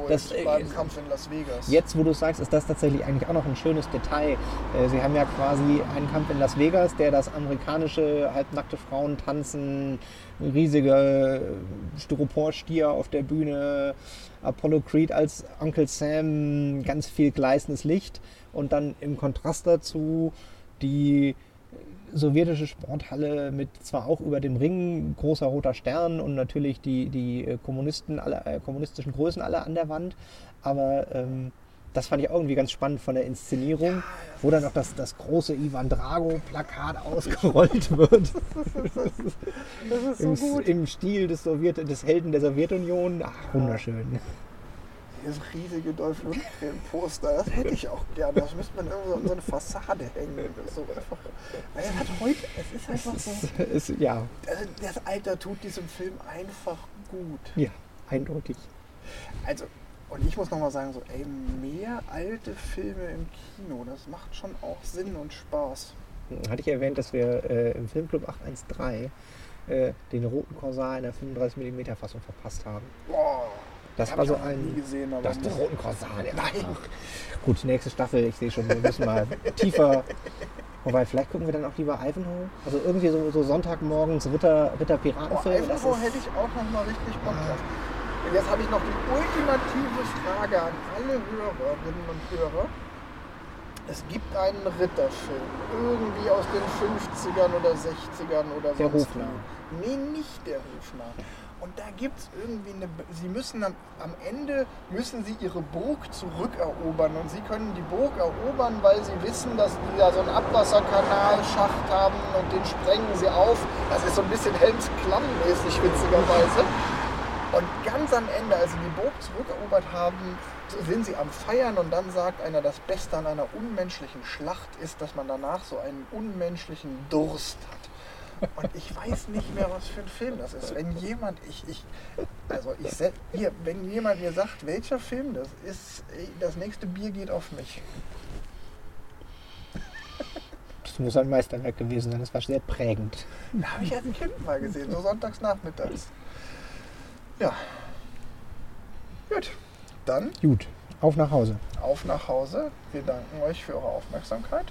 Das, äh, beim Kampf in Las Vegas. Jetzt, wo du sagst, ist das tatsächlich eigentlich auch noch ein schönes Detail. Äh, Sie haben ja quasi einen Kampf in Las Vegas, der das amerikanische halbnackte Frauen tanzen, riesige Styroporstier auf der Bühne, Apollo Creed als Uncle Sam, ganz viel gleißendes Licht und dann im Kontrast dazu die sowjetische Sporthalle mit zwar auch über dem Ring großer roter Stern und natürlich die, die äh, Kommunisten alle, äh, kommunistischen Größen alle an der Wand, aber ähm, das fand ich auch irgendwie ganz spannend von der Inszenierung, wo dann noch das, das große Ivan Drago-Plakat ausgerollt (laughs) wird. das ist Im, so gut. Im Stil des, Sowjet des Helden der Sowjetunion. Ach, wunderschön. Dieses riesige Dolph Lundgren-Poster, das hätte ich auch gerne. Das müsste man irgendwo an so eine Fassade hängen. So einfach. Weil es hat heute, es ist einfach so. Es, ja, Also das Alter tut diesem Film einfach gut. ja, eindeutig. Also, und ich muss nochmal sagen, so, ey, mehr alte Filme im Kino, das macht schon auch Sinn und Spaß. hatte ich erwähnt, dass wir äh, im Filmclub 813 äh, den roten Corsair in der 35mm Fassung verpasst haben. Boah, Das war so nie ein. gesehen, Das ist der roten. Der Nein. Gut, nächste Staffel. Ich sehe schon, wir müssen mal (laughs) tiefer. Wobei, vielleicht gucken wir dann auch lieber Ivanhoe. Also irgendwie so, so Sonntagmorgens Ritter, Ritter Piratenfilm. das Ivanhoe hätte ich auch noch mal richtig Bock drauf. Und jetzt habe ich noch die ultimative Frage an alle Hörerinnen und Hörer. Es gibt einen Ritterfilm, irgendwie aus den 50ern oder 60ern oder Der sonst Hofnarr. wie. Nee, nicht der Hofnarr. Und da gibt es irgendwie eine. Sie müssen am, am Ende müssen sie ihre Burg zurückerobern. Und sie können die Burg erobern, weil sie wissen, dass die da so einen Abwasserkanalschacht haben und den sprengen sie auf. Das ist so ein bisschen Helms Klamm-mäßig, witzigerweise. Und ganz am Ende, als sie die Burg zurückerobert haben, sind sie am Feiern und dann sagt einer, das Beste an einer unmenschlichen Schlacht ist, dass man danach so einen unmenschlichen Durst hat. Und ich weiß nicht mehr, was für ein Film das ist. Wenn jemand, ich, ich, also ich, hier, wenn jemand mir sagt, welcher Film das ist, das nächste Bier geht auf mich. Das muss ein Meisterwerk gewesen sein. Das war sehr prägend. Habe ich als Kind mal gesehen, so sonntags nachmittags. Ja. Gut, dann Gut, auf nach Hause. auf nach Hause. Wir danken euch für eure Aufmerksamkeit.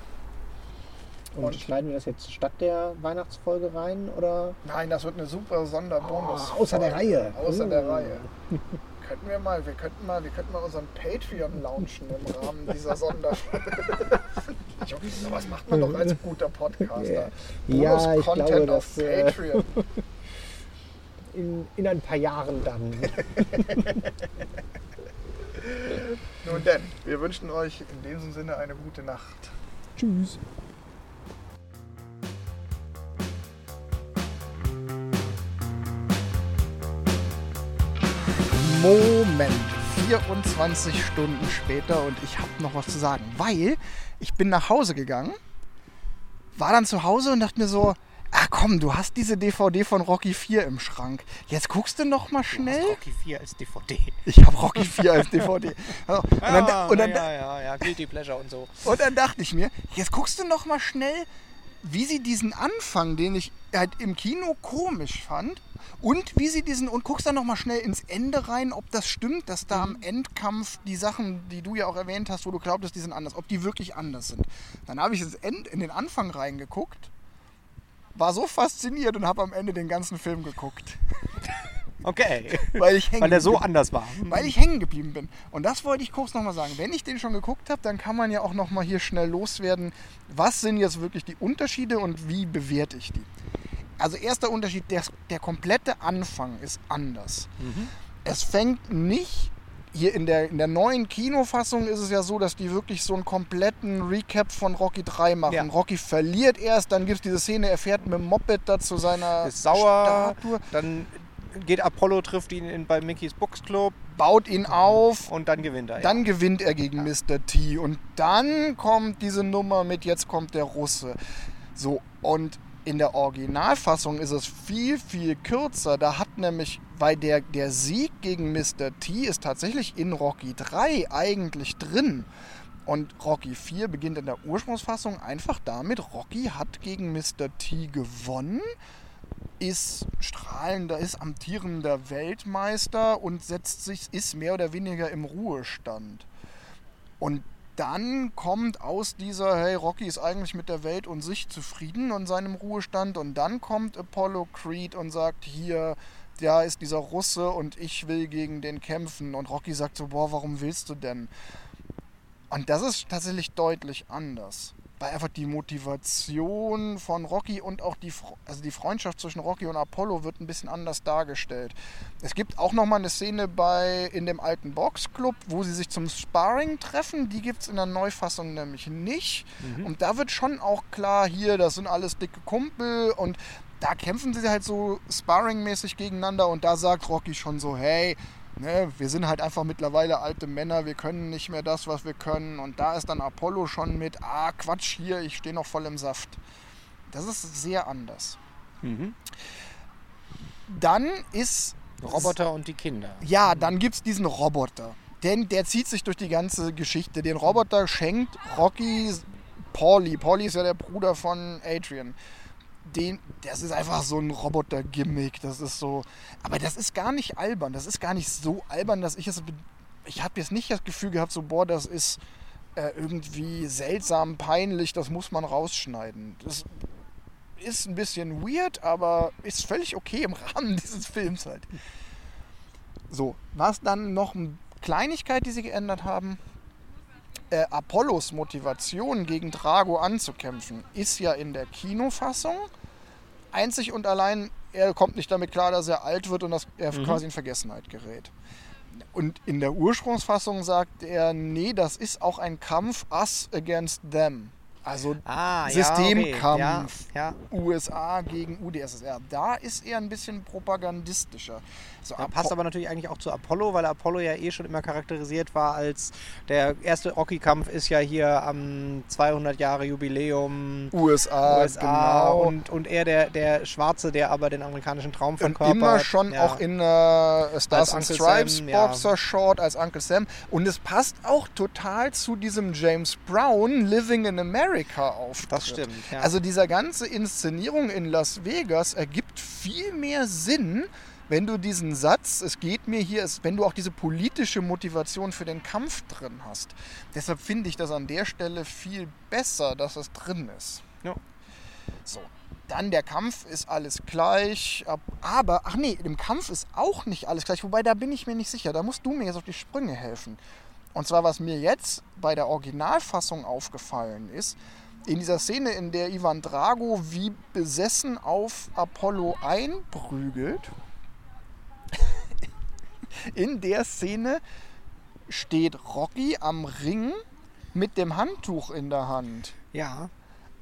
Und, Und- schneiden wir das jetzt statt der Weihnachtsfolge rein oder Nein, das wird eine super Sonderbonus. Oh, außer der Reihe? Außer der Oh. Reihe. (laughs) Könnten wir mal, wir könnten mal, wir könnten mal unseren Patreon launchen im Rahmen dieser Sonderfolge. (laughs) was macht man doch als guter Podcaster? Ja, ich Bonus-Content glaube, auf das, äh, Patreon. (laughs) in, in ein paar Jahren dann? Nun denn, wir wünschen euch in diesem Sinne eine gute Nacht. Tschüss. Moment. 24 Stunden später und ich habe noch was zu sagen, weil ich bin nach Hause gegangen, war dann zu Hause und dachte mir so, ah komm, du hast diese DVD von Rocky 4 im Schrank. Jetzt guckst du noch mal schnell. Rocky 4 als DVD. Ich habe Rocky 4 als DVD. Also, (laughs) und, dann, und, dann, ja, ja, ja, Guilty Pleasure und so. und dann dachte ich mir, jetzt guckst du noch mal schnell, wie sie diesen Anfang, den ich halt im Kino komisch fand, und wie sie diesen und guckst dann noch mal schnell ins Ende rein, ob das stimmt, dass da am Endkampf die Sachen, die du ja auch erwähnt hast, wo du glaubst, die sind anders, ob die wirklich anders sind. Dann habe ich ins End, in den Anfang reingeguckt, war so fasziniert und habe am Ende den ganzen Film geguckt, (laughs) Okay. weil ich hängen Weil der so geblieben- anders war. weil ich hängen geblieben bin. Und das wollte ich kurz nochmal sagen. Wenn ich den schon geguckt habe, dann kann man ja auch nochmal hier schnell loswerden. Was sind jetzt wirklich die Unterschiede und wie bewerte ich die? Also erster Unterschied, der, der komplette Anfang ist anders. Es fängt nicht, hier in der, in der neuen Kinofassung ist es ja so, dass die wirklich so einen kompletten Recap von Rocky 3 machen. Ja. Rocky verliert erst, dann gibt es diese Szene, er fährt mit dem Moped da zu seiner Ist sauer. Statue, Dann geht Apollo, trifft ihn in, bei Mickey's Books Club baut ihn auf, und dann gewinnt er. Dann gewinnt er gegen Mr. T. Und dann kommt diese Nummer mit, jetzt kommt der Russe. So, und in der Originalfassung ist es viel, viel kürzer. Da hat nämlich, weil der, der Sieg gegen Mr. T ist tatsächlich in Rocky 3 eigentlich drin. Und Rocky 4 beginnt in der Ursprungsfassung einfach damit, Rocky hat gegen Mr. T gewonnen ist strahlender, ist amtierender Weltmeister und setzt sich, ist mehr oder weniger im Ruhestand. Und dann kommt aus dieser, hey, Rocky ist eigentlich mit der Welt und sich zufrieden und seinem Ruhestand. Und dann kommt Apollo Creed und sagt, hier, da ist dieser Russe und ich will gegen den kämpfen. Und Rocky sagt so, boah, warum willst du denn? Und das ist tatsächlich deutlich anders. Weil einfach die Motivation von Rocky und auch die, also die Freundschaft zwischen Rocky und Apollo wird ein bisschen anders dargestellt. Es gibt auch nochmal eine Szene bei, in dem alten Boxclub, wo sie sich zum Sparring treffen. Die gibt es in der Neufassung nämlich nicht. Und da wird schon auch klar, hier, das sind alles dicke Kumpel und da kämpfen sie halt so sparringmäßig gegeneinander und da sagt Rocky schon so, hey, ne, wir sind halt einfach mittlerweile alte Männer, wir können nicht mehr das, was wir können. Und da ist dann Apollo schon mit, ah, Quatsch hier, ich stehe noch voll im Saft. Das ist sehr anders. Mhm. Dann ist Roboter und die Kinder. ja, dann gibt es diesen Roboter. Denn der zieht sich durch die ganze Geschichte. Den Roboter schenkt Rocky Paulie. Paulie ist ja der Bruder von Adrian. Den, das ist einfach so ein Roboter-Gimmick. Das ist so. Aber das ist gar nicht albern. Das ist gar nicht so albern, dass ich es. Ich habe jetzt nicht das Gefühl gehabt, so, boah, das ist äh, irgendwie seltsam, peinlich, das muss man rausschneiden. Das ist ein bisschen weird, aber ist völlig okay im (laughs) Rahmen dieses Films halt. So, was dann noch eine Kleinigkeit, die sie geändert haben. Äh, Apollos Motivation gegen Drago anzukämpfen ist ja in der Kinofassung einzig und allein, er kommt nicht damit klar, dass er alt wird und dass er Mhm. quasi in Vergessenheit gerät. Und in der Ursprungsfassung sagt er, nee, das ist auch ein Kampf us against them. Also Ah, Systemkampf. Ja, ja. USA gegen UdSSR. Da ist er ein bisschen propagandistischer. So, Ja, passt aber natürlich eigentlich auch zu Apollo, weil Apollo ja eh schon immer charakterisiert war als der erste Rocky-Kampf ist ja hier am 200 Jahre Jubiläum USA, USA genau. und, und er der, der Schwarze, der aber den amerikanischen Traum Und verkörpert. immer schon ja. auch in äh, Stars and Stripes Sam, ja. Boxer Short als Uncle Sam. Und es passt auch total zu diesem James Brown Living in America Auftritt. Das stimmt, ja. Also dieser ganze Inszenierung in Las Vegas ergibt viel mehr Sinn, wenn du diesen Satz, es geht mir hier, es- wenn du auch diese politische Motivation für den Kampf drin hast. Deshalb finde ich das an der Stelle viel besser, dass es drin ist. Ja. So, dann der Kampf ist alles gleich, ab- aber, ach nee, im Kampf ist auch nicht alles gleich, wobei da bin ich mir nicht sicher, da musst du mir jetzt auf die Sprünge helfen. Und zwar, was mir jetzt bei der Originalfassung aufgefallen ist, in dieser Szene, in der Ivan Drago wie besessen auf Apollo einprügelt, in der Szene steht Rocky am Ring mit dem Handtuch in der Hand. ja,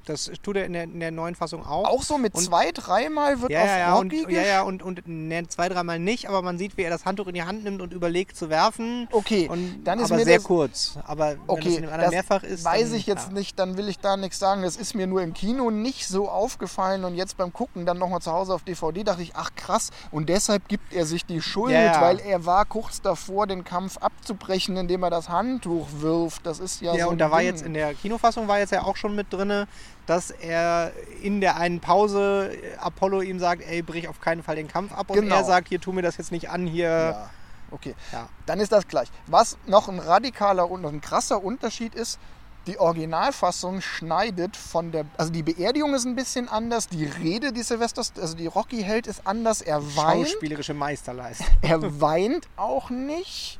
das tut er in der, in der neuen Fassung auch. Auch so mit Und- zwei, dreimal wird ja, auf ja, ja, und, Rocky ja, ja, und, und ne, zwei, dreimal nicht, aber man sieht, wie er das Handtuch in die Hand nimmt und überlegt zu werfen. Okay, Und, dann ist aber mir sehr das- kurz. Aber wenn das Okay, in dem anderen das mehrfach ist. weiß dann, ich jetzt ja. nicht, dann will ich da nichts sagen. Das ist mir nur im Kino nicht so aufgefallen und jetzt beim Gucken dann nochmal zu Hause auf DVD dachte ich, ach krass, und deshalb gibt er sich die Schuld, Ja, ja. weil er war kurz davor, den Kampf abzubrechen, indem er das Handtuch wirft. Das ist ja, Ja, so und ein da war Ding. jetzt in der Kinofassung war jetzt ja auch schon mit drin, dass er in der einen Pause Apollo ihm sagt, ey, brich auf keinen Fall den Kampf ab. Und Genau. er sagt, hier tu mir das jetzt nicht an, hier. Ja, okay. Ja. Dann ist das gleich. Was noch ein radikaler und ein krasser Unterschied ist, die Originalfassung schneidet von der, also die Beerdigung ist ein bisschen anders, die Rede, die Sylvester, also die Rocky hält, ist anders. Er weint, Schauspielerische Meisterleistung. er weint auch nicht.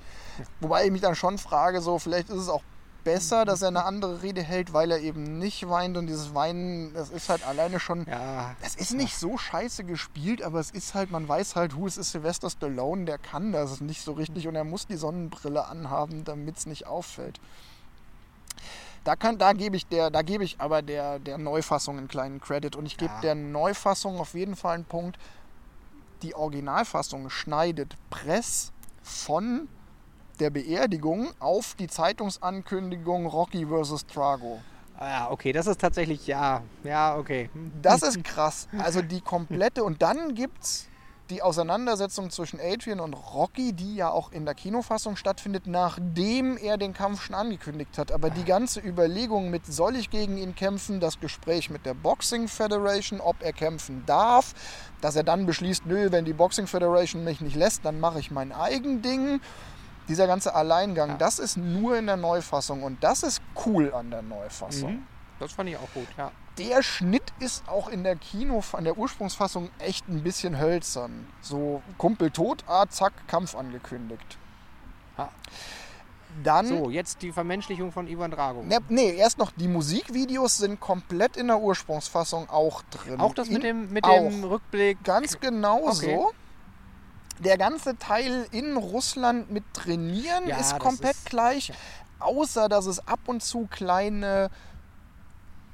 Wobei ich mich dann schon frage, so vielleicht ist es auch besser, dass er eine andere Rede hält, weil er eben nicht weint und dieses Weinen, das ist halt alleine schon Ja, das ist nicht so scheiße gespielt, aber es ist halt, man weiß halt, hu, es ist Sylvester Stallone, der kann das nicht so richtig und er muss die Sonnenbrille anhaben, damit es nicht auffällt. Da, kann, da gebe ich, der, da gebe ich aber der, der Neufassung einen kleinen Credit und ich gebe Ja. der Neufassung auf jeden Fall einen Punkt. Die Originalfassung schneidet Press von der Beerdigung auf die Zeitungsankündigung Rocky vs. Drago. Ah ja, okay, das ist tatsächlich, ja, ja, okay. Das ist krass. Also die komplette. Und dann gibt es die Auseinandersetzung zwischen Adrian und Rocky, die ja auch in der Kinofassung stattfindet, nachdem er den Kampf schon angekündigt hat. Aber die ganze Überlegung mit, soll ich gegen ihn kämpfen, das Gespräch mit der Boxing Federation, ob er kämpfen darf, dass er dann beschließt, nö, wenn die Boxing Federation mich nicht lässt, dann mache ich mein eigen Ding. Dieser ganze Alleingang, Ja. das ist nur in der Neufassung und das ist cool an der Neufassung Mhm. Das fand ich auch gut, ja. der Schnitt ist auch in der Kino, in der Ursprungsfassung echt ein bisschen hölzern. So Kumpel tot, ah, zack, Kampf angekündigt. Ah. Dann, So, jetzt die Vermenschlichung von Ivan Drago. ne, nee, erst noch die Musikvideos sind komplett in der Ursprungsfassung auch drin. Auch das mit In- dem, mit dem Rückblick. Ganz genau Okay. so. Der ganze Teil in Russland mit Trainieren Ja, ist komplett ist- gleich, außer dass es ab und zu kleine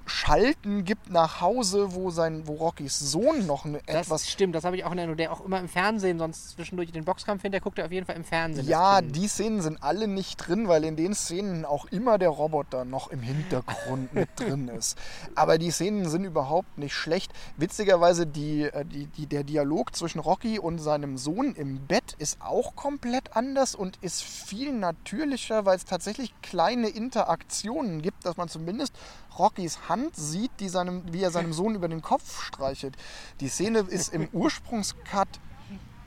Schalten gibt nach Hause, wo sein, wo Rockys Sohn noch eine Das etwas stimmt, das habe ich auch in Erinnerung. Der auch immer im Fernsehen, sonst zwischendurch den Boxkampf hinter guckt er auf jeden Fall im Fernsehen. Ja, die Szenen sind alle nicht drin, weil in den Szenen auch immer der Roboter noch im Hintergrund mit (laughs) drin ist. Aber die Szenen sind überhaupt nicht schlecht. Witzigerweise, die, äh, die, die, der Dialog zwischen Rocky und seinem Sohn im Bett ist auch komplett anders und ist viel natürlicher, weil es tatsächlich kleine Interaktionen gibt, dass man zumindest Rockys Hand sieht, die seinem, wie er seinem Sohn über den Kopf streichelt. Die Szene ist im (laughs) Ursprungscut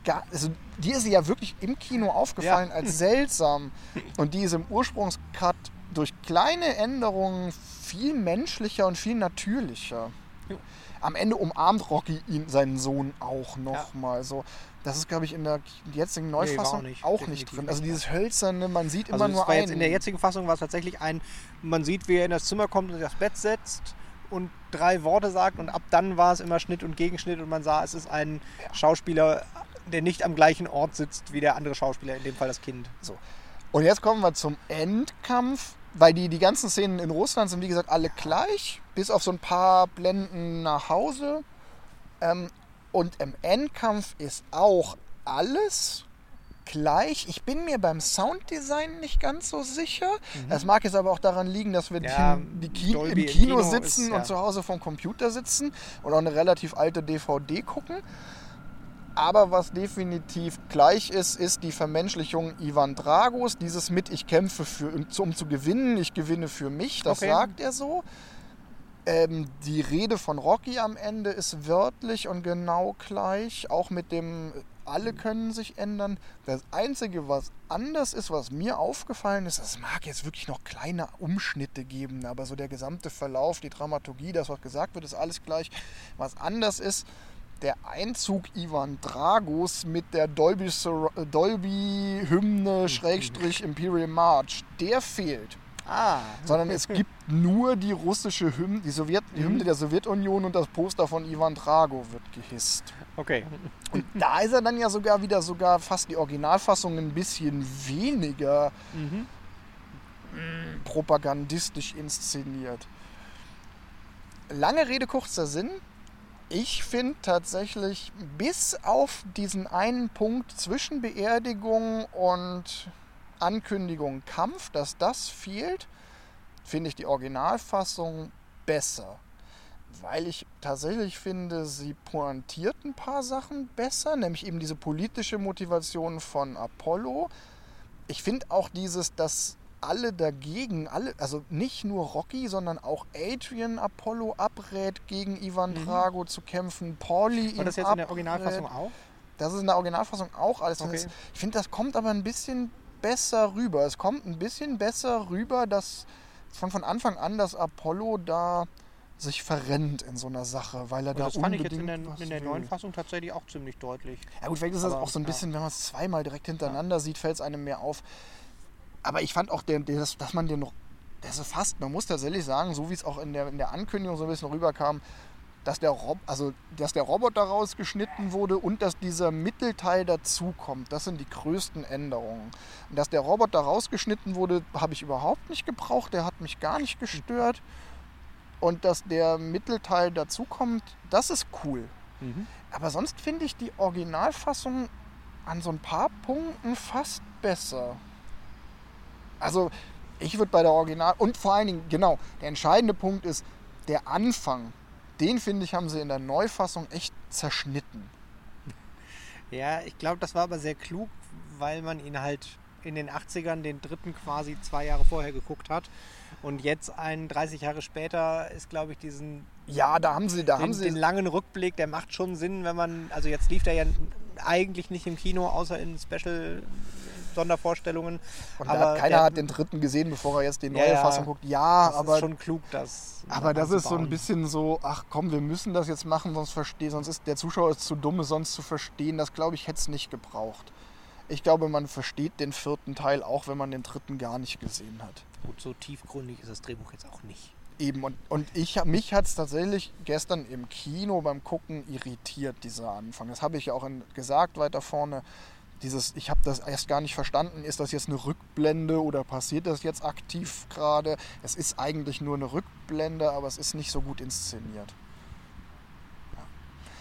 gar, also die ist ja wirklich im Kino aufgefallen als seltsam. Und die ist im Ursprungscut durch kleine Änderungen viel menschlicher und viel natürlicher. Jo. Am Ende umarmt Rocky ihn, seinen Sohn auch Ja. noch mal so. Das ist, glaube ich, in der jetzigen Neufassung nicht. auch nicht drin. Also ja. dieses hölzerne, man sieht immer Also nur es war einen. jetzt in der jetzigen Fassung war es tatsächlich ein, man sieht, wie er in das Zimmer kommt und sich aufs Bett setzt und drei Worte sagt und ab dann war es immer Schnitt und Gegenschnitt und man sah, es ist ein Schauspieler, der nicht am gleichen Ort sitzt wie der andere Schauspieler, in dem Fall das Kind. So. Und jetzt kommen wir zum Endkampf, weil die, die ganzen Szenen in Russland sind, wie gesagt, alle gleich, bis auf so ein paar Blenden nach Hause. Ähm, und im Endkampf ist auch alles gleich. Ich bin mir beim Sounddesign nicht ganz so sicher. Das mag jetzt aber auch daran liegen, dass wir Mhm. Ja, die, die Ki Dolby im im Kino Kino sitzen ist, ja. und zu Hause vom Computer sitzen und auch eine relativ alte DVD gucken. Aber was definitiv gleich ist, ist die Vermenschlichung Ivan Dragos. Dieses mit, ich kämpfe für, um zu- um zu gewinnen, ich gewinne für mich, das Okay. sagt er so. Ähm, die Rede von Rocky am Ende ist wörtlich und genau gleich, auch mit dem, alle können sich ändern. Das Einzige, was anders ist, was mir aufgefallen ist, es mag jetzt wirklich noch kleine Umschnitte geben, aber so der gesamte Verlauf, die Dramaturgie, das, was gesagt wird, ist alles gleich. Was anders ist, der Einzug Ivan Dragos mit der Dolby, äh, Dolby Hymne Schrägstrich Imperial March, der fehlt. Ah, Sondern es gibt nur die russische Hymne, die, Sowjet, die Mhm. Hymne der Sowjetunion und das Poster von Ivan Drago wird gehisst. okay. Und da ist er dann ja sogar wieder sogar fast die Originalfassung ein bisschen weniger Mhm. propagandistisch inszeniert. Lange Rede, kurzer Sinn. Ich finde tatsächlich, bis auf diesen einen Punkt zwischen Beerdigung und Ankündigung Kampf, dass das fehlt, finde ich die Originalfassung besser. Weil ich tatsächlich finde, sie pointiert ein paar Sachen besser, nämlich eben diese politische Motivation von Apollo. Ich finde auch dieses, dass alle dagegen, alle, also nicht nur Rocky, sondern auch Adrian Apollo abrät, gegen Ivan Drago zu kämpfen, Pauli Mhm. War das jetzt in der abrät. Originalfassung auch? Das ist in der Originalfassung auch alles. Okay. Ich finde, das kommt aber ein bisschen besser rüber. Es kommt ein bisschen besser rüber, dass von, von Anfang an, dass Apollo da sich verrennt in so einer Sache, weil er Und da das fand ich jetzt unbedingt in der, in der neuen Fassung tatsächlich auch ziemlich deutlich. Ja gut, vielleicht ist das Aber, auch so ein ja. bisschen, wenn man es zweimal direkt hintereinander sieht, fällt es einem mehr auf. Aber ich fand auch, der, der, dass, dass man den noch, das ist fast, man muss tatsächlich sagen, so wie es auch in der, in der Ankündigung so ein bisschen rüberkam, dass der, Rob, also, dass der Roboter rausgeschnitten wurde und dass dieser Mittelteil dazukommt. Das sind die größten Änderungen. Und dass der Roboter rausgeschnitten wurde, habe ich überhaupt nicht gebraucht. Der hat mich gar nicht gestört. Und dass der Mittelteil dazukommt, das ist cool. Aber sonst finde ich die Originalfassung an so ein paar Punkten fast besser. Also, ich würde bei der Original. Und vor allen Dingen, genau, der entscheidende Punkt ist, der Anfang. Den finde ich, haben sie in der Neufassung echt zerschnitten. (laughs) Ja, ich glaube, das war aber sehr klug, weil man ihn halt in den 80ern, den dritten quasi zwei Jahre vorher geguckt hat. Und jetzt, ein 30 Jahre später, ist, glaube ich, diesen Ja, da haben sie, da haben den, sie. den langen Rückblick, der macht schon Sinn, wenn man, also jetzt lief der ja eigentlich nicht im Kino, außer in Special Sondervorstellungen. und aber hat, keiner der- hat den dritten gesehen, bevor er jetzt die neue Ja. Fassung guckt. Ja, das aber ist schon klug, das. Aber das ist so ein bisschen so, ach komm, wir müssen das jetzt machen, sonst verstehe, sonst ist der Zuschauer ist zu dumm, es sonst zu verstehen. Das glaube ich hätte es nicht gebraucht. Ich glaube, man versteht den vierten Teil auch, wenn man den dritten gar nicht gesehen hat. Gut, so tiefgründig ist das Drehbuch jetzt auch nicht. Eben, und, und ich, mich hat es tatsächlich gestern im Kino beim Gucken irritiert, dieser Anfang. Das habe ich ja auch in, gesagt weiter vorne. Dieses, ich habe das erst gar nicht verstanden, ist das jetzt eine Rückblende oder passiert das jetzt aktiv gerade? Es ist eigentlich nur eine Rückblende, aber es ist nicht so gut inszeniert.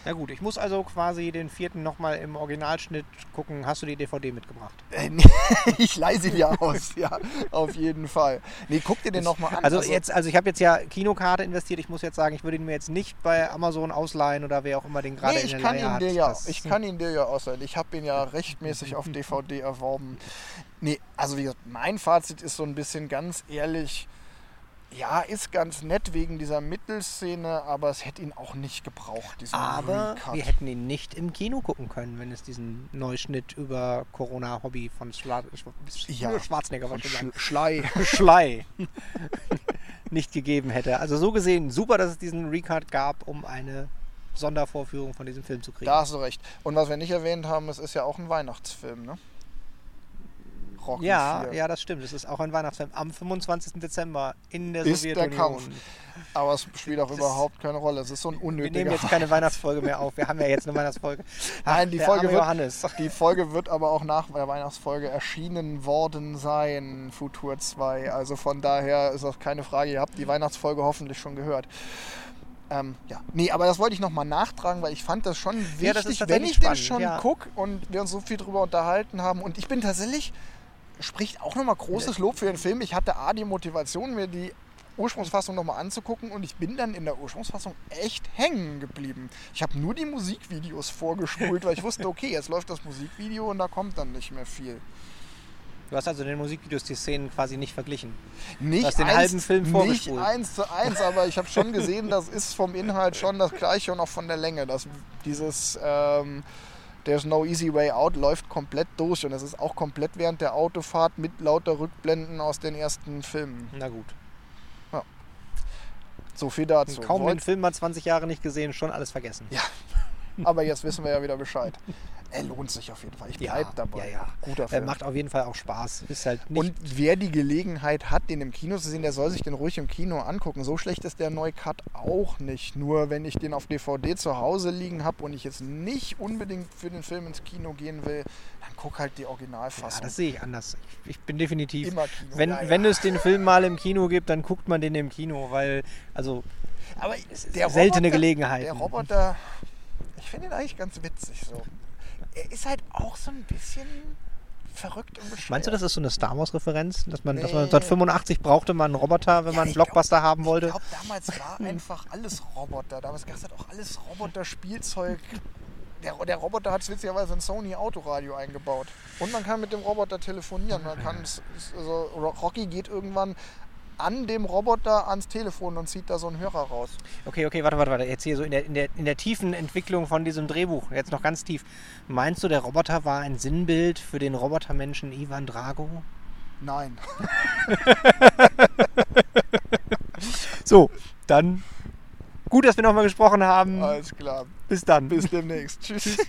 Na gut, ich muss also quasi den vierten nochmal im Originalschnitt gucken. Hast du die DVD mitgebracht? Äh, nee, (laughs) ich leih sie dir aus, ja, auf jeden Fall. Nee, guck dir den nochmal an. Also, jetzt, also ich habe jetzt ja Kinokarte investiert. Ich muss jetzt sagen, ich würde ihn mir jetzt nicht bei Amazon ausleihen oder wer auch immer den gerade nee, in ich der kann, Leihe ihn hat. dir ja, ich kann ihn dir ja ausleihen. Ich habe ihn ja rechtmäßig auf DVD erworben. Nee, also wie gesagt, mein Fazit ist so ein bisschen ganz ehrlich, ja, ist ganz nett wegen dieser Mittelszene, aber es hätte ihn auch nicht gebraucht, diesen Aber Recut. wir hätten ihn nicht im Kino gucken können, wenn es diesen Neuschnitt über Corona-Hobby von Schla Sch Ja, Schwarzenegger von. Sch Schlei. Schlei (laughs) nicht gegeben hätte. Also so gesehen, super, dass es diesen Recut gab, um eine Sondervorführung von diesem Film zu kriegen. Da hast du recht. Und was wir nicht erwähnt haben, es ist ja auch ein Weihnachtsfilm, ne? Rocky ja, 4. ja, das stimmt. Es ist auch ein Weihnachtsfilm. Am 25. Dezember in der Ist der Sowjetunion. Kampf. Aber es spielt auch Das- überhaupt keine Rolle. Es ist so ein Wir unnötiger nehmen jetzt keine Weihnachtsfolge mehr auf. Wir haben ja jetzt eine Weihnachtsfolge. Ach, (laughs) Nein, die der Folge wird- Johannes. Die Folge wird aber auch nach der Weihnachtsfolge erschienen worden sein, Futur 2. Also von daher ist das keine Frage. Ihr habt die Weihnachtsfolge hoffentlich schon gehört. Ähm, ja, nee, aber das wollte ich nochmal nachtragen, weil ich fand das schon wichtig, Ja, das wenn ich den spannend, schon ja. gucke und wir uns so viel drüber unterhalten haben. Und ich bin tatsächlich, spricht auch nochmal großes Lob für den Film. Ich hatte A, die Motivation, mir die Ursprungsfassung nochmal anzugucken und ich bin dann in der Ursprungsfassung echt hängen geblieben. Ich habe nur die Musikvideos vorgespult, weil ich wusste, okay, jetzt läuft das Musikvideo und da kommt dann nicht mehr viel. Du hast also in den Musikvideos die Szenen quasi nicht verglichen. Nicht hast den eins, halben Film Nicht vorgespult. eins zu eins, aber ich habe schon gesehen, (laughs) das ist vom Inhalt schon das gleiche und auch von der Länge. Das, dieses ähm, There's no easy way out läuft komplett durch und es ist auch komplett während der Autofahrt mit lauter Rückblenden aus den ersten Filmen. Na gut. So viel dazu. Kaum den Wollt- Film mal 20 Jahre nicht gesehen, schon alles vergessen. Ja. (laughs) Aber jetzt wissen wir ja wieder Bescheid. Er lohnt sich auf jeden Fall. Ich Ja, bleib dabei. ja, ja. Guter Er Film. macht auf jeden Fall auch Spaß. Ist halt nicht. Und wer die Gelegenheit hat, den im Kino zu sehen, der soll sich den ruhig im Kino angucken. So schlecht ist der Neucut auch nicht. Nur wenn ich den auf DVD zu Hause liegen habe und ich jetzt nicht unbedingt für den Film ins Kino gehen will, dann guck halt die ja, Originalfassung. das sehe ich anders. Ich, ich bin definitiv. Immer Kino. Wenn, ja, ja. wenn es den Film mal im Kino gibt, dann guckt man den im Kino, weil, also, Aber ist der seltene Roboter- Gelegenheiten. Der Roboter, ich finde ihn eigentlich ganz witzig so. Er ist halt auch so ein bisschen verrückt und bescheuert. meinst du, das ist so eine Star Wars-Referenz? Dass man, dass man Nee. 1985 brauchte man einen Roboter, wenn Ja, man einen Blockbuster haben wollte? Ich glaube, damals war (laughs) einfach alles Roboter. Damals gab es halt auch alles Roboter-Spielzeug. Der, der Roboter hat witzigerweise ein Sony-Autoradio eingebaut. Und man kann mit dem Roboter telefonieren. Man kann, also Ro- Rocky geht irgendwann an dem Roboter ans Telefon und zieht da so einen Hörer raus. Okay, okay, warte, warte, warte. Jetzt hier so in der, in, der, in der tiefen Entwicklung von diesem Drehbuch, jetzt noch ganz tief. Meinst du, der Roboter war ein Sinnbild für den Robotermenschen Ivan Drago? Nein. (laughs) So, dann gut, dass wir nochmal gesprochen haben. Alles klar. Bis dann. Bis demnächst. Tschüss. (laughs)